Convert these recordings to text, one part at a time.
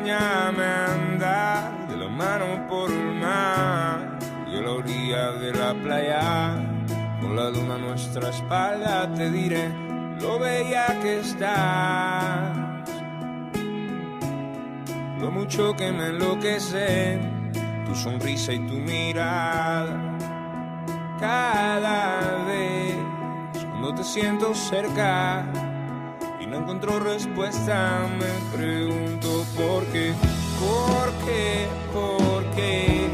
acompáñame a andar de la mano por el mar y a la orilla de la playa. Con la luna a nuestra espalda te diré lo bella que estás, lo mucho que me enloquece tu sonrisa y tu mirada. Cada vez cuando te siento cerca no encuentro respuesta, me pregunto por qué, por qué, por qué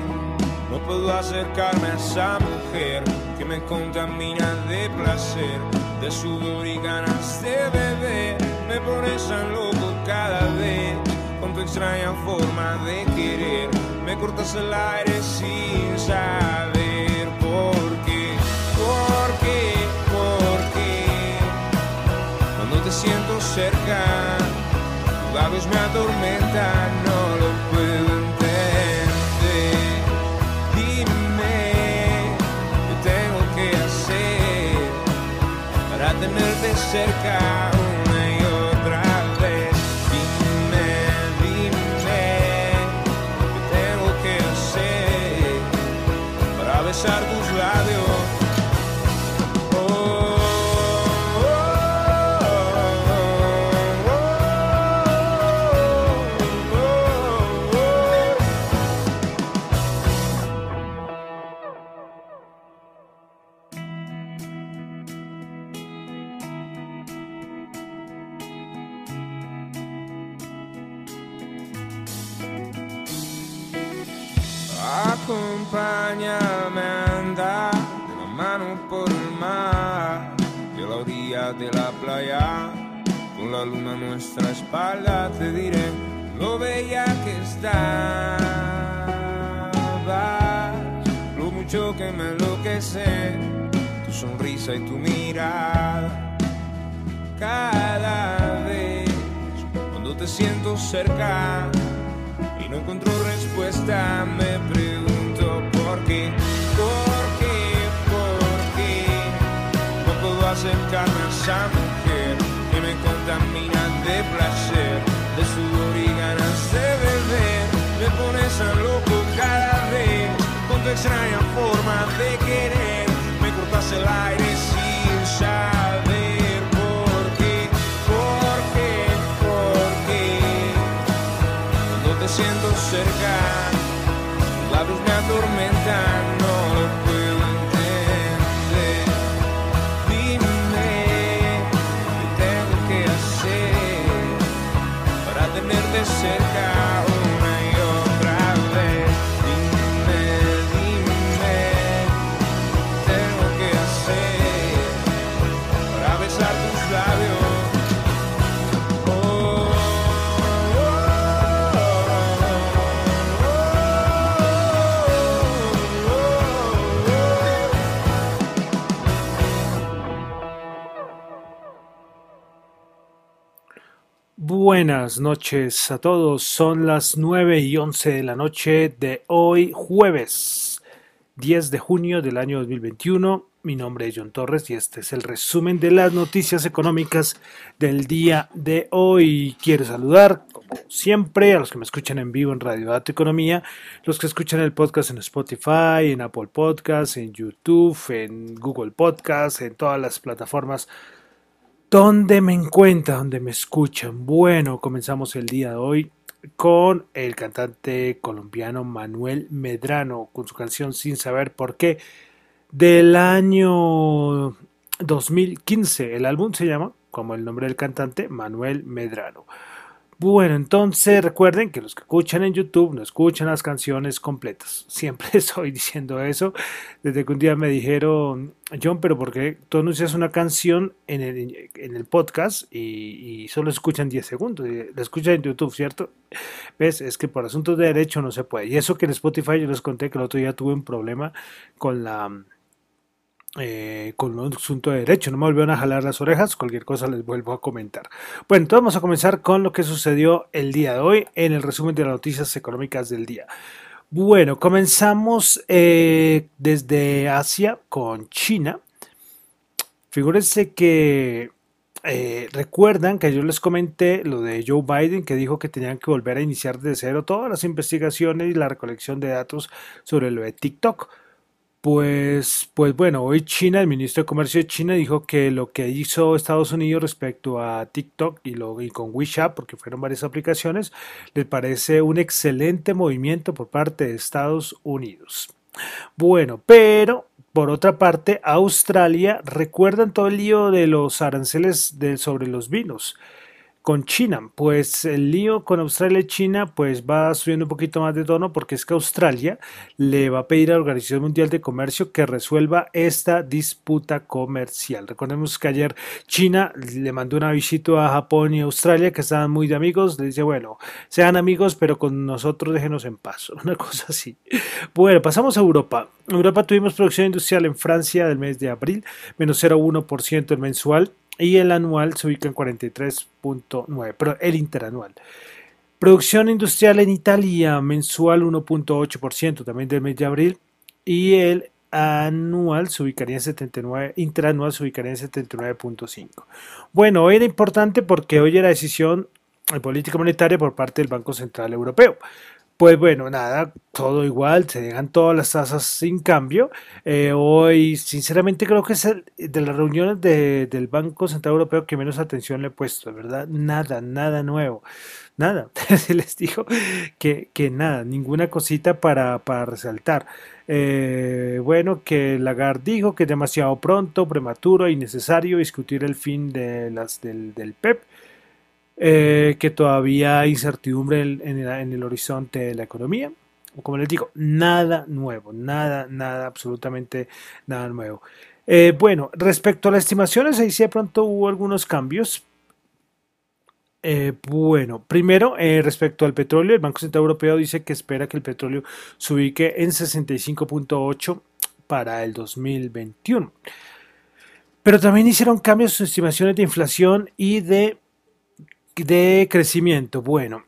no puedo acercarme a esa mujer que me contamina de placer, de sudor y ganas de beber. Me pones tan loco cada vez con tu extraña forma de querer. Me cortas el aire sin saber labios me atormentan, Acompáñame a andar de la mano por el mar y a la orilla de la playa. Con la luna a nuestra espalda te diré lo bella que estabas, lo mucho que me enloquece tu sonrisa y tu mirada. Cada vez cuando te siento cerca y no encuentro respuesta, me pregunto por qué, por qué, por qué no puedo acercarme a esa mujer que me contamina de placer, de sudor y ganas de beber. Me pones tan loco cada vez con tu extraña forma de querer, Buenas noches a todos, son las 9 y 11 de la noche de hoy jueves 10 de junio del año 2021. Mi nombre es John Torres y este es el resumen de las noticias económicas del día de hoy. Quiero saludar, como siempre, a los que me escuchan en vivo en Radio Dato Economía, los que escuchan el podcast en Spotify, en Apple Podcasts, en YouTube, en Google Podcasts, en todas las plataformas ¿Dónde me encuentran? ¿Dónde me escuchan? Bueno, comenzamos el día de hoy con el cantante colombiano Manuel Medrano con su canción Sin saber por qué del año 2015. El álbum se llama, como el nombre del cantante, Manuel Medrano. Bueno, entonces recuerden que los que escuchan en YouTube no escuchan las canciones completas. Siempre estoy diciendo eso. Desde que un día me dijeron, John, pero ¿por qué tú anuncias una canción en el, en el podcast y, y solo escuchan 10 segundos? La escuchan en YouTube, ¿cierto? ¿Ves? Es que por asuntos de derecho no se puede. Y eso que en Spotify yo les conté que el otro día tuve un problema con la eh, con un asunto de derecho. No me volvieron a jalar las orejas. Cualquier cosa les vuelvo a comentar. Bueno, entonces vamos a comenzar con lo que sucedió el día de hoy en el resumen de las noticias económicas del día. Bueno, comenzamos eh, desde Asia con China. Figúrense que eh, recuerdan que yo les comenté lo de Joe Biden que dijo que tenían que volver a iniciar de cero todas las investigaciones y la recolección de datos sobre lo de TikTok. Pues, pues bueno, hoy China, el ministro de Comercio de China dijo que lo que hizo Estados Unidos respecto a TikTok y, lo, y con WeChat, porque fueron varias aplicaciones, les parece un excelente movimiento por parte de Estados Unidos. Bueno, pero por otra parte, Australia, ¿recuerdan todo el lío de los aranceles sobre los vinos? Con China. Pues el lío con Australia y China pues va subiendo un poquito más de tono porque es que Australia le va a pedir a la Organización Mundial de Comercio que resuelva esta disputa comercial. Recordemos que ayer China le mandó una visita a Japón y Australia que estaban muy de amigos. Le dice, bueno, sean amigos pero con nosotros déjenos en paz. Una cosa así. Bueno, pasamos a Europa. En Europa tuvimos producción industrial en Francia del mes de abril, menos 0,1% el mensual y el anual se ubica en 43.9, pero el interanual. Producción industrial en Italia mensual 1.8% también del mes de abril y el anual se ubicaría en 79, interanual se ubicaría en 79.5. Bueno, hoy era importante porque hoy era decisión de política monetaria por parte del Banco Central Europeo. Pues bueno, nada, todo igual, se dejan todas las tasas sin cambio. Eh, hoy, sinceramente, creo que es el, de las reuniones del Banco Central Europeo que menos atención le he puesto, ¿verdad? Nada, nada nuevo, nada. Les dijo que, que nada, ninguna cosita para, para resaltar. Eh, bueno, que Lagarde dijo que es demasiado pronto, prematuro y necesario discutir el fin de las, del, del PEP. Eh, que todavía hay incertidumbre en, el, horizonte de la economía. Como les digo, nada nuevo, nada, nada, absolutamente nada nuevo. Eh, bueno, respecto a las estimaciones, ahí sí de pronto hubo algunos cambios. Eh, bueno, primero, respecto al petróleo, el Banco Central Europeo dice que espera que el petróleo se ubique en 65.8 para el 2021. Pero también hicieron cambios en sus estimaciones de inflación y de de crecimiento. Bueno,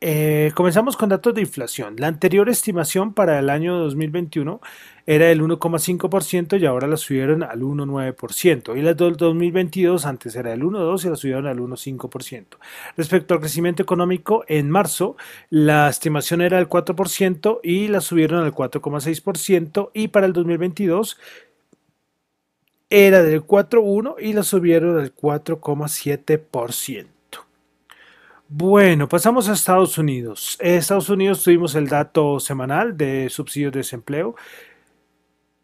eh, comenzamos con datos de inflación. La anterior estimación para el año 2021 era del 1,5% y ahora la subieron al 1,9%. Y la del 2022 antes era del 1,2% y la subieron al 1,5%. Respecto al crecimiento económico, en marzo la estimación era del 4% y la subieron al 4,6% y para el 2022 era del 4,1% y la subieron al 4,7%. Bueno, pasamos a Estados Unidos. En Estados Unidos tuvimos el dato semanal de subsidios de desempleo.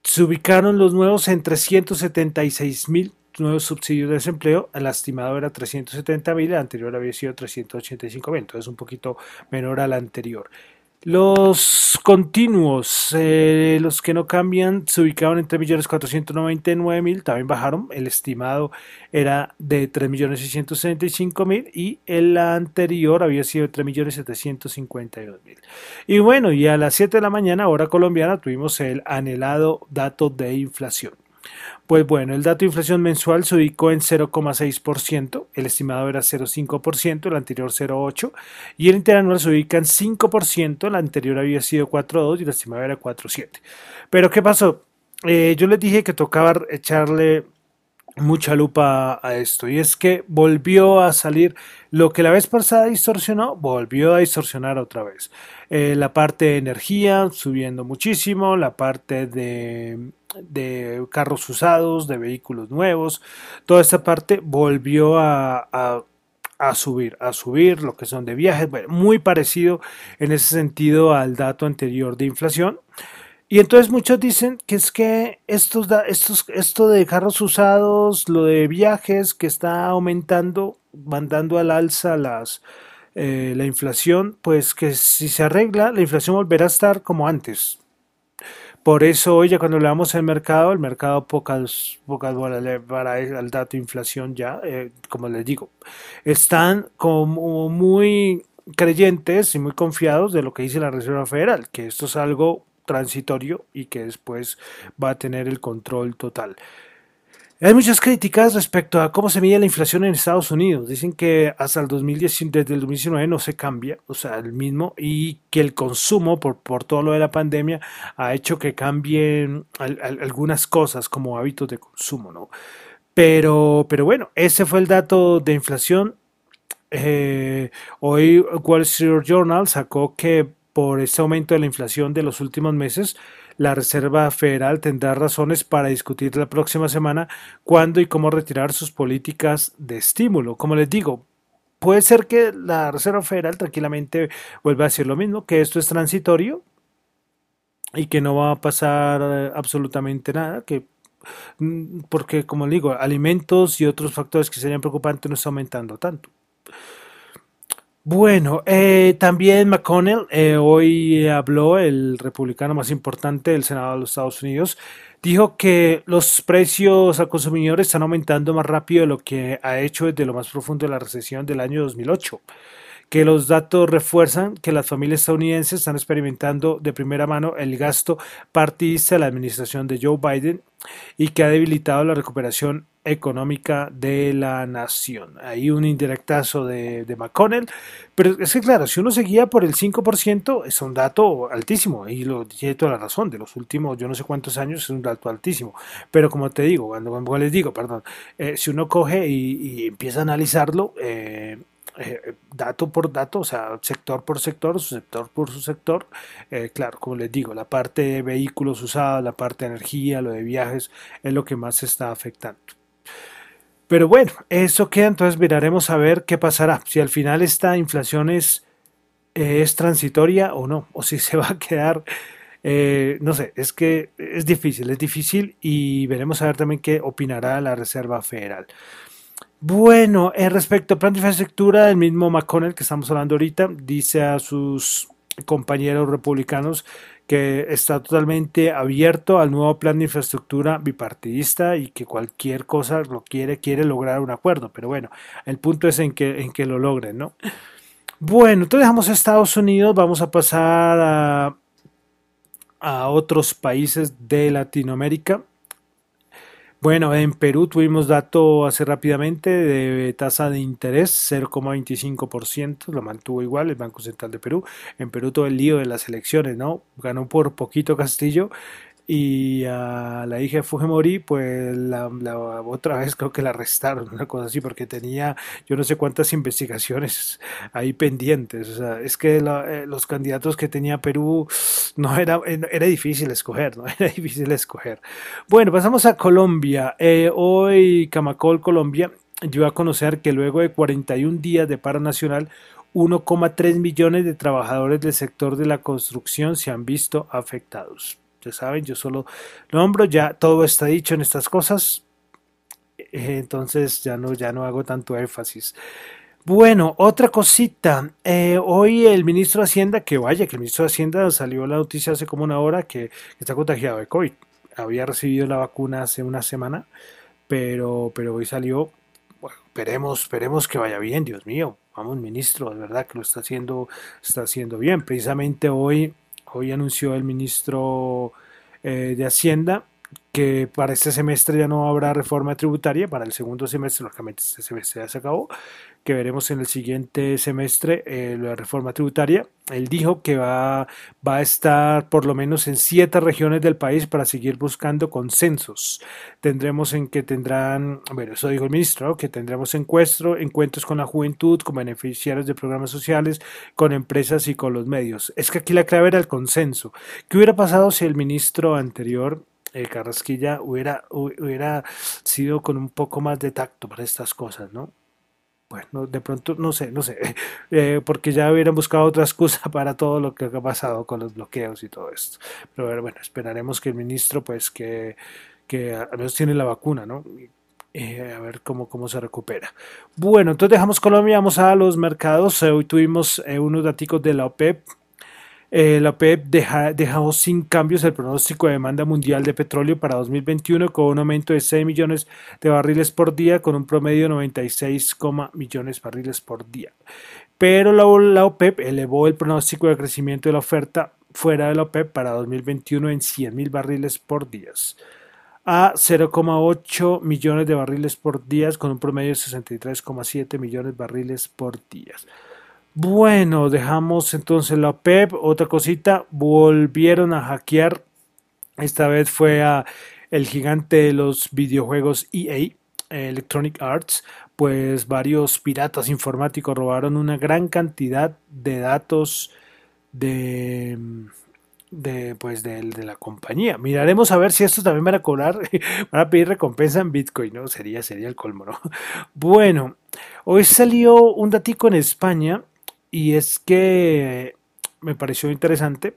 Se ubicaron los nuevos en 376 mil nuevos subsidios de desempleo. El estimado era 370 mil, el anterior había sido 385 mil, entonces un poquito menor al anterior. Los continuos, eh, los que no cambian, se ubicaban en 3.499.000, también bajaron. El estimado era de 3.665.000 y el anterior había sido 3.752.000. Y bueno, y a las 7 de la mañana, hora colombiana, tuvimos el anhelado dato de inflación. Pues bueno, el dato de inflación mensual se ubicó en 0,6%, el estimado era 0,5%, el anterior 0,8%, y el interanual se ubica en 5%, el anterior había sido 4,2% y el estimado era 4,7%. Pero ¿qué pasó? Eh, yo les dije que tocaba echarle mucha lupa a esto y es que volvió a salir lo que la vez pasada distorsionó volvió a distorsionar otra vez eh, la parte de energía subiendo muchísimo la parte de, de, carros usados de vehículos nuevos toda esta parte volvió a, a, subir a subir lo que son de viajes muy parecido en ese sentido al dato anterior de inflación y entonces muchos dicen que es que estos, estos, esto de carros usados, lo de viajes que está aumentando, mandando al alza las, eh, la inflación, pues que si se arregla, la inflación volverá a estar como antes. Por eso hoy ya cuando leamos el mercado, el mercado pocas, pocas para el dato de inflación ya, eh, como les digo, están como muy creyentes y muy confiados de lo que dice la Reserva Federal, que esto es algo transitorio y que después va a tener el control total. Hay muchas críticas respecto a cómo se mide la inflación en Estados Unidos. Dicen que hasta el 2010, desde el 2019 no se cambia, o sea, el mismo, y que el consumo por, por todo lo de la pandemia ha hecho que cambien algunas cosas como hábitos de consumo, ¿no? Pero, pero bueno, ese fue el dato de inflación. Eh, hoy Wall Street Journal sacó que por ese aumento de la inflación de los últimos meses, la Reserva Federal tendrá razones para discutir la próxima semana cuándo y cómo retirar sus políticas de estímulo. Como les digo, puede ser que la Reserva Federal tranquilamente vuelva a decir lo mismo, que esto es transitorio y que no va a pasar eh, absolutamente nada, que mm, porque como digo, alimentos y otros factores que serían preocupantes no está aumentando tanto. Bueno, eh, también McConnell, eh, hoy habló el republicano más importante del Senado de los Estados Unidos, dijo que los precios a consumidores están aumentando más rápido de lo que ha hecho desde lo más profundo de la recesión del año 2008 que los datos refuerzan que las familias estadounidenses están experimentando de primera mano el gasto partidista de la administración de Joe Biden y que ha debilitado la recuperación económica de la nación. Hay un indirectazo de, de, McConnell, pero es que claro, si uno se guía por el 5%, es un dato altísimo, y lo tiene toda la razón, de los últimos yo no sé cuántos años es un dato altísimo, pero como te digo, cuando, les digo, perdón, eh, si uno coge y, y, empieza a analizarlo, eh, eh, dato por dato, o sea, sector por sector, su sector por su sector. Eh, claro, como les digo, la parte de vehículos usados, la parte de energía, lo de viajes, es lo que más se está afectando. Pero bueno, eso queda, entonces miraremos a ver qué pasará, si al final esta inflación es, eh, es transitoria o no, o si se va a quedar, no sé, es que es difícil, es difícil y veremos a ver también qué opinará la Reserva Federal. Bueno, en respecto al plan de infraestructura, el mismo McConnell que estamos hablando ahorita dice a sus compañeros republicanos que está totalmente abierto al nuevo plan de infraestructura bipartidista y que cualquier cosa lo quiere, quiere lograr un acuerdo. Pero bueno, el punto es en que, en que lo logren, ¿no? Bueno, entonces dejamos a Estados Unidos, vamos a pasar a, a otros países de Latinoamérica. Bueno, en Perú tuvimos dato hace rápidamente de tasa de interés 0,25%, lo mantuvo igual el Banco Central de Perú. En Perú todo el lío de las elecciones, ¿no? Ganó por poquito Castillo y a la hija de Fujimori, pues la, otra vez creo que la arrestaron, una cosa así, porque tenía yo no sé cuántas investigaciones ahí pendientes. O sea, es que eh, los candidatos que tenía Perú no era, eh, era difícil escoger, ¿no? Era difícil escoger. Bueno, pasamos a Colombia. Eh, hoy Camacol, Colombia, dio a conocer que luego de 41 días de paro nacional, 1,3 millones de trabajadores del sector de la construcción se han visto afectados saben, yo solo nombro, ya todo está dicho en estas cosas, eh, entonces ya no, ya no hago tanto énfasis. Bueno, otra cosita. Eh, hoy el ministro de Hacienda, que vaya, que el ministro de Hacienda salió la noticia hace como una hora que, está contagiado de COVID. Había recibido la vacuna hace una semana, pero, pero hoy salió. Bueno, esperemos, esperemos que vaya bien, Dios mío. Vamos, ministro, de verdad que lo está haciendo, está haciendo bien. Precisamente hoy Hoy anunció el ministro eh, de Hacienda que para este semestre ya no habrá reforma tributaria, para el segundo semestre, lógicamente este semestre ya se acabó, que veremos en el siguiente semestre eh, la reforma tributaria. Él dijo que va, va a estar por lo menos en siete regiones del país para seguir buscando consensos. Tendremos en que tendrán, bueno, eso dijo el ministro, que tendremos encuentro, encuentros con la juventud, con beneficiarios de programas sociales, con empresas y con los medios. Es que aquí la clave era el consenso. ¿Qué hubiera pasado si el ministro anterior eh, Carrasquilla hubiera, hubiera sido con un poco más de tacto para estas cosas, ¿no? Bueno, de pronto, no sé, no sé, eh, porque ya hubieran buscado otra excusa para todo lo que ha pasado con los bloqueos y todo esto. Pero bueno, esperaremos que el ministro, pues, que, que al menos tiene la vacuna, ¿no? Eh, a ver cómo, cómo se recupera. Bueno, entonces dejamos Colombia, vamos a los mercados. hoy tuvimos unos datos de la OPEP eh, la OPEP dejó sin cambios el pronóstico de demanda mundial de petróleo para 2021 con un aumento de 6 millones de barriles por día con un promedio de 96, millones de barriles por día. Pero la, OPEP elevó el pronóstico de crecimiento de la oferta fuera de la OPEP para 2021 en 100 mil barriles por día a 0,8 millones de barriles por día con un promedio de 63,7 millones de barriles por día. Bueno, dejamos entonces la PEP. Otra cosita, volvieron a hackear. Esta vez fue a el gigante de los videojuegos EA. Electronic Arts, pues varios piratas informáticos robaron una gran cantidad de datos de, de pues de, la compañía. Miraremos a ver si estos también van a cobrar, van a pedir recompensa en Bitcoin, ¿no? Sería, sería el colmo, ¿no? Bueno, hoy salió un datico en España y es que me pareció interesante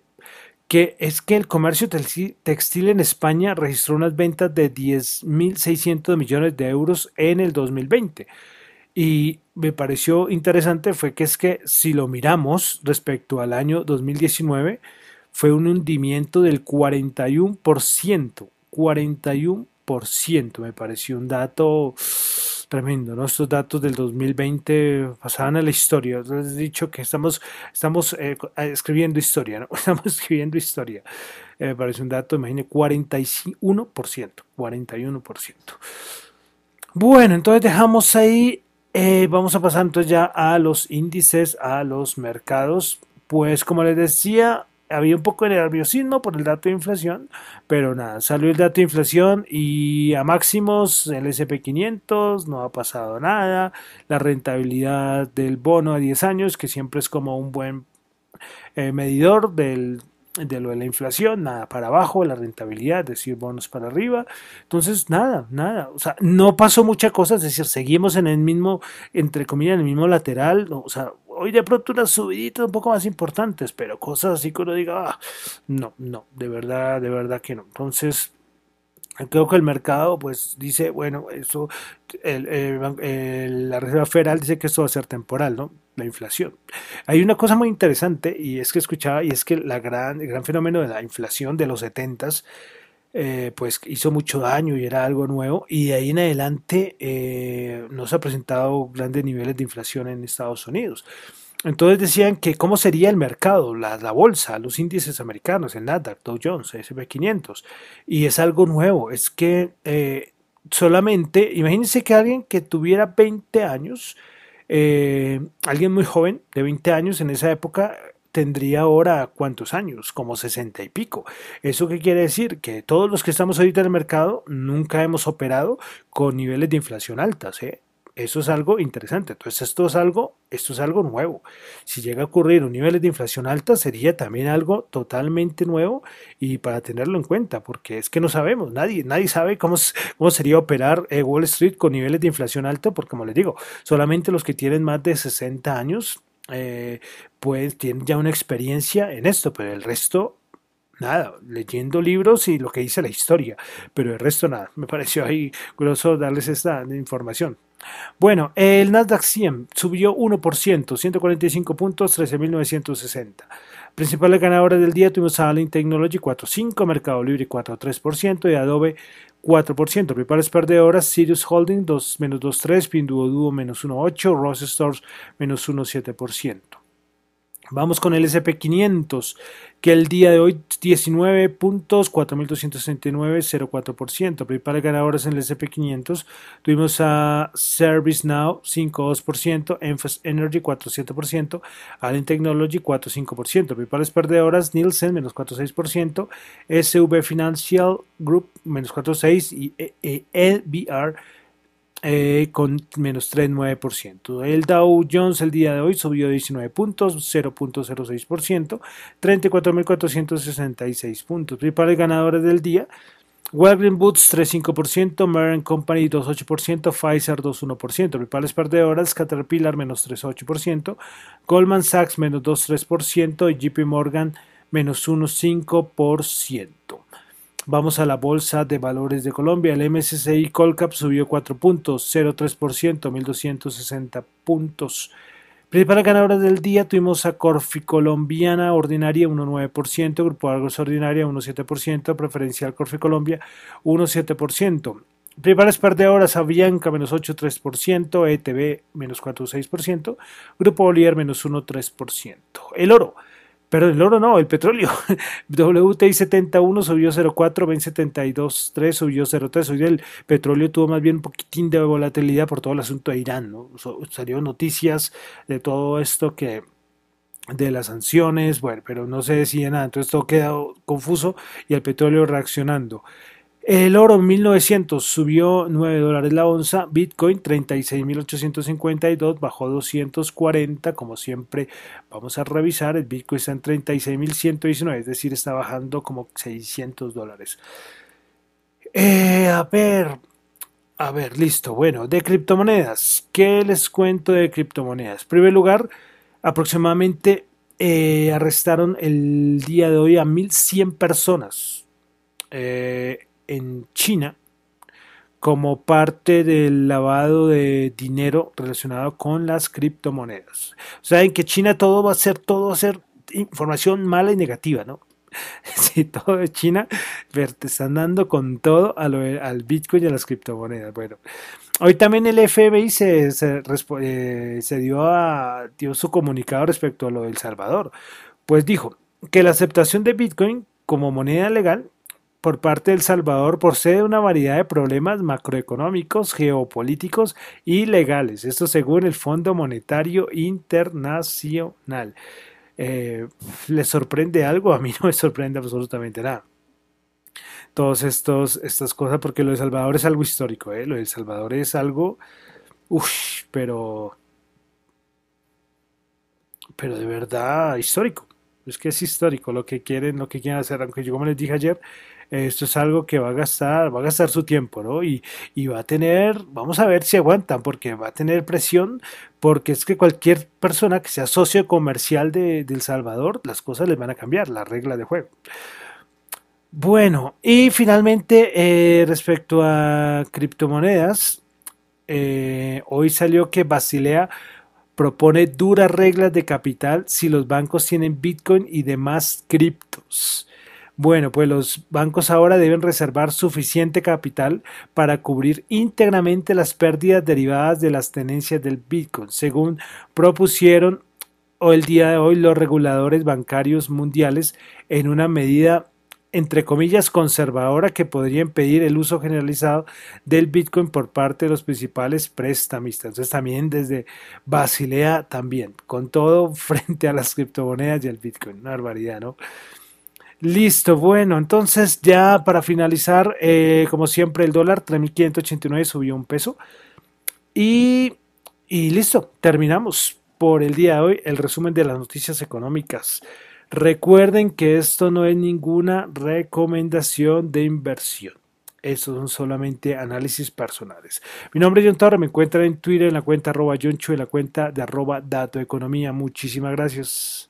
que es que el comercio textil en España registró unas ventas de 10.600 millones de euros en el 2020. Y me pareció interesante fue que es que si lo miramos respecto al año 2019, fue un hundimiento del 41%. 41%, me pareció un dato tremendo, ¿no? Estos datos del 2020 pasaban a la historia. Les he dicho que estamos, estamos eh, eh, escribiendo historia, ¿no? Estamos escribiendo historia. Eh, parece un dato, imagínate, 41%. 41%. Bueno, entonces dejamos ahí. vamos a pasar entonces ya a los índices, a los mercados. Pues como les decía, había un poco de nerviosismo por el dato de inflación, pero nada, salió el dato de inflación y a máximos el SP500 no ha pasado nada, la rentabilidad del bono a 10 años, que siempre es como un buen eh, medidor del, de lo de la inflación, nada para abajo, la rentabilidad, es decir, bonos para arriba. Entonces, nada, nada. O sea, no pasó mucha cosa, es decir, seguimos en el mismo, entre comillas, en el mismo lateral. O sea, hoy de pronto unas subiditas un poco más importantes, pero cosas así que uno diga, ah, no, no, de verdad, de verdad que no. Entonces, creo que el mercado pues dice, bueno, eso, la Reserva Federal dice que esto va a ser temporal, ¿no? La inflación. Hay una cosa muy interesante y es que escuchaba, y es que la gran, el gran fenómeno de la inflación de los 70s, eh, pues hizo mucho daño y era algo nuevo. Y de ahí en adelante eh, no se ha presentado grandes niveles de inflación en Estados Unidos. Entonces decían que cómo sería el mercado, la, bolsa, los índices americanos, el Nasdaq, Dow Jones, S&P 500 y es algo nuevo, es que eh, solamente, imagínense que alguien que tuviera 20 años, alguien muy joven de 20 años en esa época tendría ahora cuántos años, como 60 y pico. ¿Eso qué quiere decir? Que todos los que estamos ahorita en el mercado nunca hemos operado con niveles de inflación altas. ¿eh? Eso es algo interesante. Entonces, esto es algo, esto es algo nuevo. Si llega a ocurrir un nivel de inflación alta, sería también algo totalmente nuevo y para tenerlo en cuenta, porque es que no sabemos, nadie, nadie sabe cómo, cómo sería operar eh, Wall Street con niveles de inflación alta, porque como les digo, solamente los que tienen más de 60 años eh, pues tienen ya una experiencia en esto, pero el resto, nada, leyendo libros y lo que dice la historia, pero el resto nada, me pareció ahí grosso darles esta información. Bueno, el Nasdaq 100 subió 1%, 145 puntos, 13.960. Principales ganadores del día tuvimos a Allen Technology 4.5, Mercado Libre 4.3% y Adobe 4%. Principales perdedoras, Sirius Holding 2, menos 2.3, Pinduoduo menos 1.8, Ross Stores menos 1.7%. Vamos con el SP500, que el día de hoy 19 puntos, 4.269, 0,4%. Principales ganadores en el SP500 tuvimos a ServiceNow 5,2%, Enfas Energy 4,7%, Allen Technology 4,5%. Principales perdedoras Nielsen menos 4,6%, SV Financial Group menos 4,6% y EBR eh, con menos 3,9%. El Dow Jones el día de hoy subió 19 puntos, 0.06%, 34.466 puntos. Principales ganadores del día. Walgreens Boots 3.5%, Merck Company 2.8%, Pfizer 2.1%, principales perdedoras Caterpillar menos 3.8%, Goldman Sachs menos 2.3% y JP Morgan menos 1.5%. Vamos a la Bolsa de Valores de Colombia. El MSCI Colcap subió 4 puntos, 0,3%, 1.260 puntos. Principales ganadoras del día tuvimos a Corfi Colombiana Ordinaria 1,9%, Grupo Argos Ordinaria 1,7%, Preferencial Corfi Colombia 1,7%. Principales perdedoras Avianca menos 8,3%, ETB menos 4,6%, Grupo Bolívar menos 1,3%. El oro pero el oro no, el petróleo. WTI 71 subió 0,4, Ben 72, 3 subió 0,3. Hoy el petróleo tuvo más bien un poquitín de volatilidad por todo el asunto de Irán. ¿no? Salieron noticias de todo esto que de las sanciones, bueno, pero no se decía nada. Entonces todo quedó confuso y el petróleo reaccionando. El oro 1900 subió 9 dólares la onza, Bitcoin 36.852 bajó 240, como siempre vamos a revisar, el Bitcoin está en 36.119, es decir, está bajando como 600 dólares. Eh, a ver, a ver, listo, bueno, de criptomonedas, ¿qué les cuento de criptomonedas? En primer lugar, aproximadamente eh, arrestaron el día de hoy a 1.100 personas. Eh, en China como parte del lavado de dinero relacionado con las criptomonedas. O sea, en que China todo va a ser, todo va a ser información mala y negativa, ¿no? Si todo de China, te están dando con todo al Bitcoin y a las criptomonedas. Bueno, hoy también el FBI se, se, eh, se dio, a, dio su comunicado respecto a lo del Salvador. Pues dijo que la aceptación de Bitcoin como moneda legal por parte de El Salvador procede una variedad de problemas macroeconómicos, geopolíticos y legales. Esto según el Fondo Monetario Internacional. Eh, ¿Les sorprende algo? A mí no me sorprende absolutamente nada. Todas estas cosas, porque lo de Salvador es algo histórico, ¿eh? lo de Salvador es algo, uff, pero, pero de verdad histórico. Es que es histórico lo que quieren, lo que quieren hacer, aunque yo como les dije ayer, esto es algo que va a gastar, va a gastar su tiempo, ¿no? Y, va a tener, vamos a ver si aguantan, porque va a tener presión, porque es que cualquier persona que sea socio comercial de, El Salvador, las cosas les van a cambiar, la regla de juego. Bueno, y finalmente, eh, respecto a criptomonedas, eh, hoy salió que Basilea propone duras reglas de capital si los bancos tienen Bitcoin y demás criptos. Bueno, pues los bancos ahora deben reservar suficiente capital para cubrir íntegramente las pérdidas derivadas de las tenencias del Bitcoin, según propusieron el día de hoy los reguladores bancarios mundiales en una medida entre comillas conservadora que podría impedir el uso generalizado del Bitcoin por parte de los principales prestamistas. Entonces también desde Basilea también, con todo frente a las criptomonedas y el Bitcoin. Una barbaridad, ¿no? Listo, bueno, entonces ya para finalizar, eh, como siempre, el dólar 3.589 subió un peso. Y, y listo, terminamos por el día de hoy el resumen de las noticias económicas. Recuerden que esto no es ninguna recomendación de inversión. Estos son solamente análisis personales. Mi nombre es John Torre, me encuentran en Twitter en la cuenta arroba John en la cuenta de arroba Dato Economía. Muchísimas gracias.